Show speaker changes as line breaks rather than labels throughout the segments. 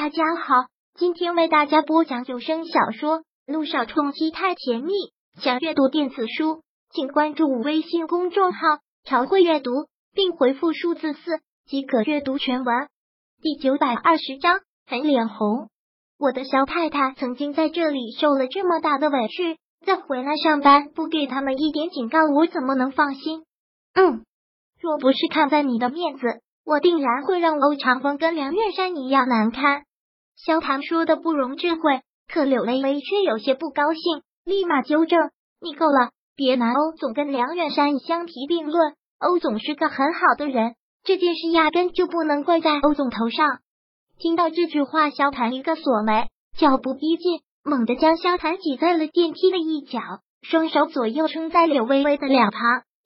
大家好，今天为大家播讲有声小说《路上冲击太甜蜜》。想阅读电子书，请关注微信公众号“朝会阅读”，并回复数字四即可阅读全文。第九百二十章，很脸红。我的小太太曾经在这里受了这么大的委屈，再回来上班不给他们一点警告，我怎么能放心？嗯，若不是看在你的面子。我定然会让欧长风跟梁月山一样难堪。萧唐说的不容置喙，可柳微微却有些不高兴，立马纠正：“你够了，别拿欧总跟梁远山相提并论。欧总是个很好的人，这件事压根就不能怪在欧总头上。”听到这句话，萧谭一个锁眉，脚步逼近，猛地将萧谭挤在了电梯的一角，双手左右撑在柳微微的两旁，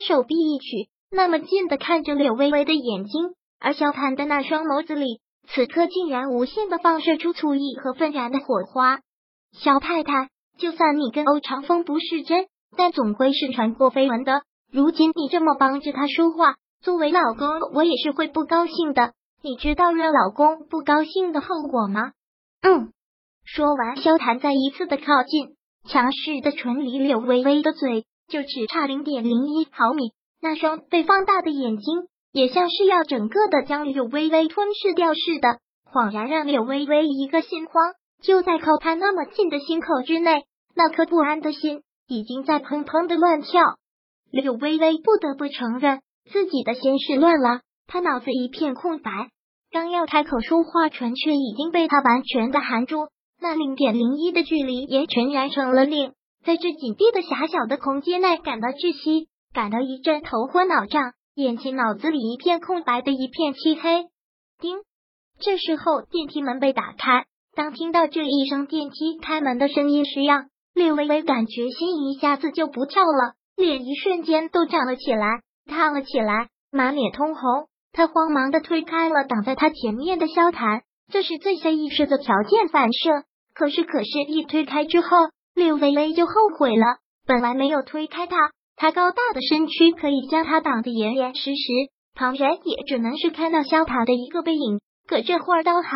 手臂一曲，那么近的看着柳微微的眼睛。而萧谭的那双眸子里，此刻竟然无限的放射出醋意和愤然的火花。萧太太，就算你跟欧长风不是真，但总归是传过绯闻的。如今你这么帮着他说话，作为老公，我也是会不高兴的。你知道让老公不高兴的后果吗？嗯。说完，萧谭再一次的靠近，强势的唇离柳微微的嘴就只差零点零一毫米，那双被放大的眼睛。也像是要整个的将柳微微吞噬掉似的，恍然让柳微微一个心慌。就在靠他那么近的心口之内，那颗不安的心已经在砰砰的乱跳。柳微微不得不承认自己的心是乱了，他脑子一片空白，刚要开口说话，唇却已经被他完全的含住。那零点零一的距离也全然成了零在这紧闭的狭小的空间内感到窒息，感到一阵头昏脑胀。眼前脑子里一片空白的一片漆黑。叮，这时候电梯门被打开。当听到这一声电梯开门的声音时，让略微微感觉心一下子就不跳了，脸一瞬间都涨了起来，烫了起来，满脸通红。他慌忙的推开了挡在他前面的萧谈，这是最下意识的条件反射。可是，可是一推开之后，略微微就后悔了。本来没有推开他。他高大的身躯可以将他挡得严严实实，旁人也只能是看到萧塔的一个背影。可这会儿倒好，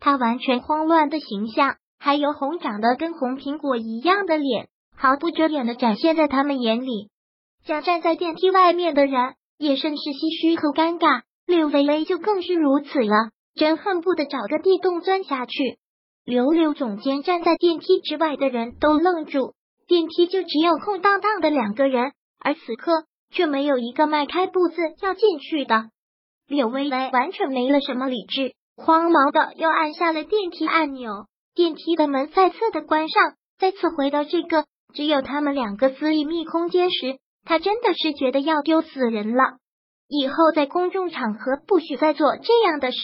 他完全慌乱的形象，还有红长得跟红苹果一样的脸，毫不遮掩的展现在他们眼里。将站在电梯外面的人也甚是唏嘘和尴尬，柳微微就更是如此了，真恨不得找个地洞钻下去。柳柳总监站在电梯之外的人都愣住，电梯就只有空荡荡的两个人。而此刻却没有一个迈开步子要进去的，柳微微完全没了什么理智，慌忙的又按下了电梯按钮，电梯的门再次的关上，再次回到这个只有他们两个私密空间时，他真的是觉得要丢死人了。以后在公众场合不许再做这样的事。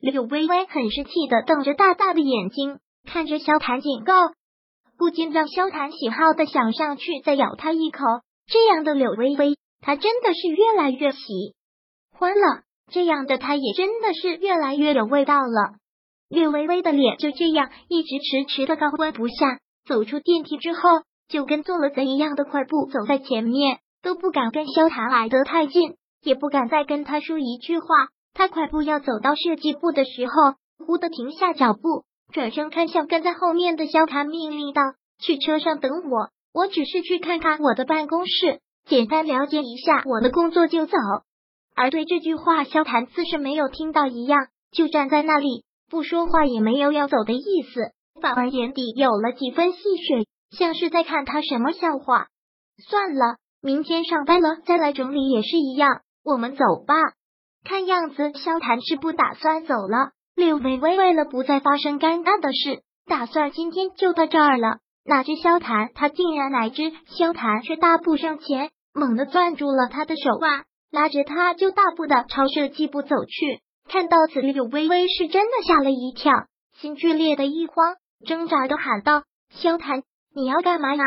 柳微微很是气的瞪着大大的眼睛看着萧谭警告，不禁让萧谭喜好的想上去再咬他一口。这样的柳微微，他真的是越来越喜欢了。这样的他也真的是越来越有味道了。柳微微的脸就这样一直迟迟的高温不下。走出电梯之后，就跟做了贼一样的快步走在前面，都不敢跟萧谈来得太近，也不敢再跟他说一句话。他快步要走到设计部的时候，忽的停下脚步，转身看向跟在后面的萧谈，命令道：“去车上等我。”我只是去看看我的办公室，简单了解一下我的工作就走。而对这句话，萧谈似是没有听到一样，就站在那里不说话，也没有要走的意思，反而眼底有了几分戏谑，像是在看他什么笑话。算了，明天上班了再来整理也是一样。我们走吧。看样子萧谈是不打算走了。柳微微为了不再发生尴尬的事，打算今天就到这儿了。哪知萧谈，他竟然哪知萧谈却大步上前，猛地攥住了他的手腕，拉着他就大步的朝设计部走去。看到此，柳微微是真的吓了一跳，心剧烈的一慌，挣扎的喊道：“萧谈，你要干嘛呀？”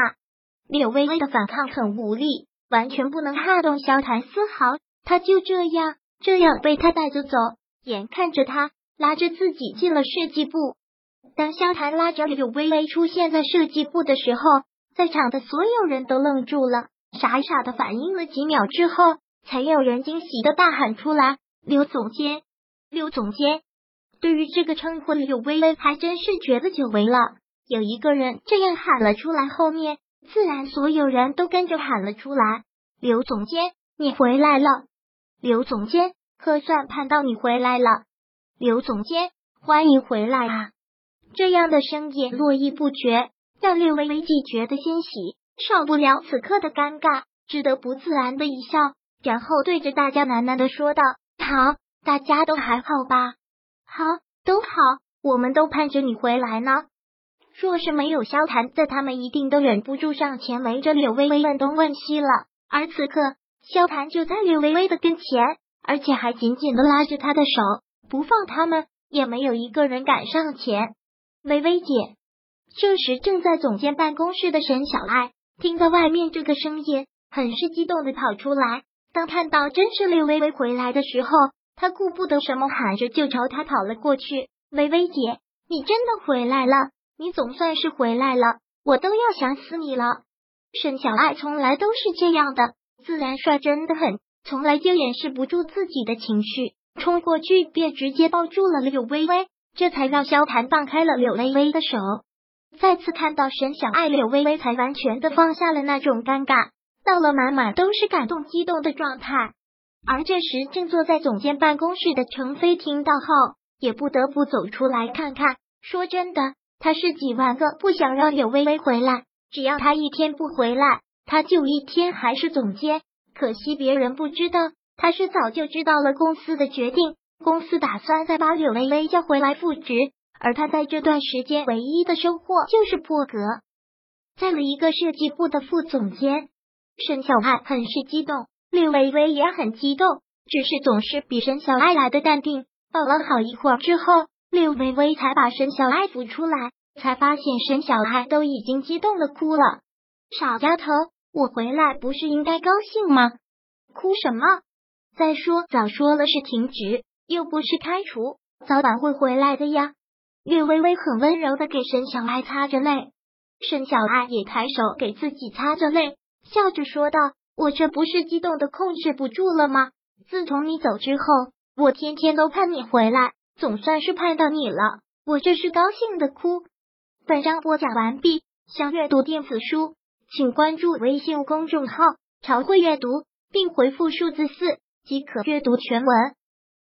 柳微微的反抗很无力，完全不能撼动萧谈丝毫。他就这样这样被他带着走，眼看着他拉着自己进了设计部。当萧谈拉着柳微微出现在设计部的时候，在场的所有人都愣住了，傻傻的反应了几秒之后，才有人惊喜的大喊出来：“刘总监，刘总监！”对于这个称呼，柳微微还真是觉得久违了。有一个人这样喊了出来，后面自然所有人都跟着喊了出来：“刘总监，你回来了！刘总监，可算盼到你回来了！刘总监，欢迎回来啊！”这样的声音络绎不绝，让略微微几觉得欣喜，少不了此刻的尴尬，只得不自然的一笑，然后对着大家喃喃的说道：“好，大家都还好吧？”好，都好，我们都盼着你回来呢。若是没有萧谈在，他们一定都忍不住上前围着柳微微问东问西了。而此刻，萧谈就在柳微微的跟前，而且还紧紧的拉着她的手不放，他们也没有一个人敢上前。微微姐，这时正在总监办公室的沈小爱听到外面这个声音，很是激动的跑出来。当看到真是柳微微回来的时候。他顾不得什么，喊着就朝他跑了过去。微微姐，你真的回来了！你总算是回来了，我都要想死你了。沈小爱从来都是这样的，自然率真的很，从来就掩饰不住自己的情绪，冲过去便直接抱住了柳微微，这才让萧谈放开了柳微微的手。再次看到沈小爱，柳微微才完全的放下了那种尴尬，到了满满都是感动激动的状态。而这时，正坐在总监办公室的程飞听到后，也不得不走出来看看。说真的，他是几万个不想让柳微微回来，只要他一天不回来，他就一天还是总监。可惜别人不知道，他是早就知道了公司的决定，公司打算再把柳微微叫回来复职，而他在这段时间唯一的收获就是破格，在了一个设计部的副总监。沈小爱很是激动。柳微微也很激动，只是总是比沈小爱来的淡定。抱了好一会儿之后，柳微微才把沈小爱扶出来，才发现沈小爱都已经激动的哭了。傻丫头，我回来不是应该高兴吗？哭什么？再说早说了是停职，又不是开除，早晚会回来的呀。岳微微很温柔的给沈小爱擦着泪，沈小爱也抬手给自己擦着泪，笑着说道。我这不是激动的控制不住了吗？自从你走之后，我天天都盼你回来，总算是盼到你了，我这是高兴的哭。本章播讲完毕，想阅读电子书，请关注微信公众号“朝会阅读”，并回复数字四即可阅读全文。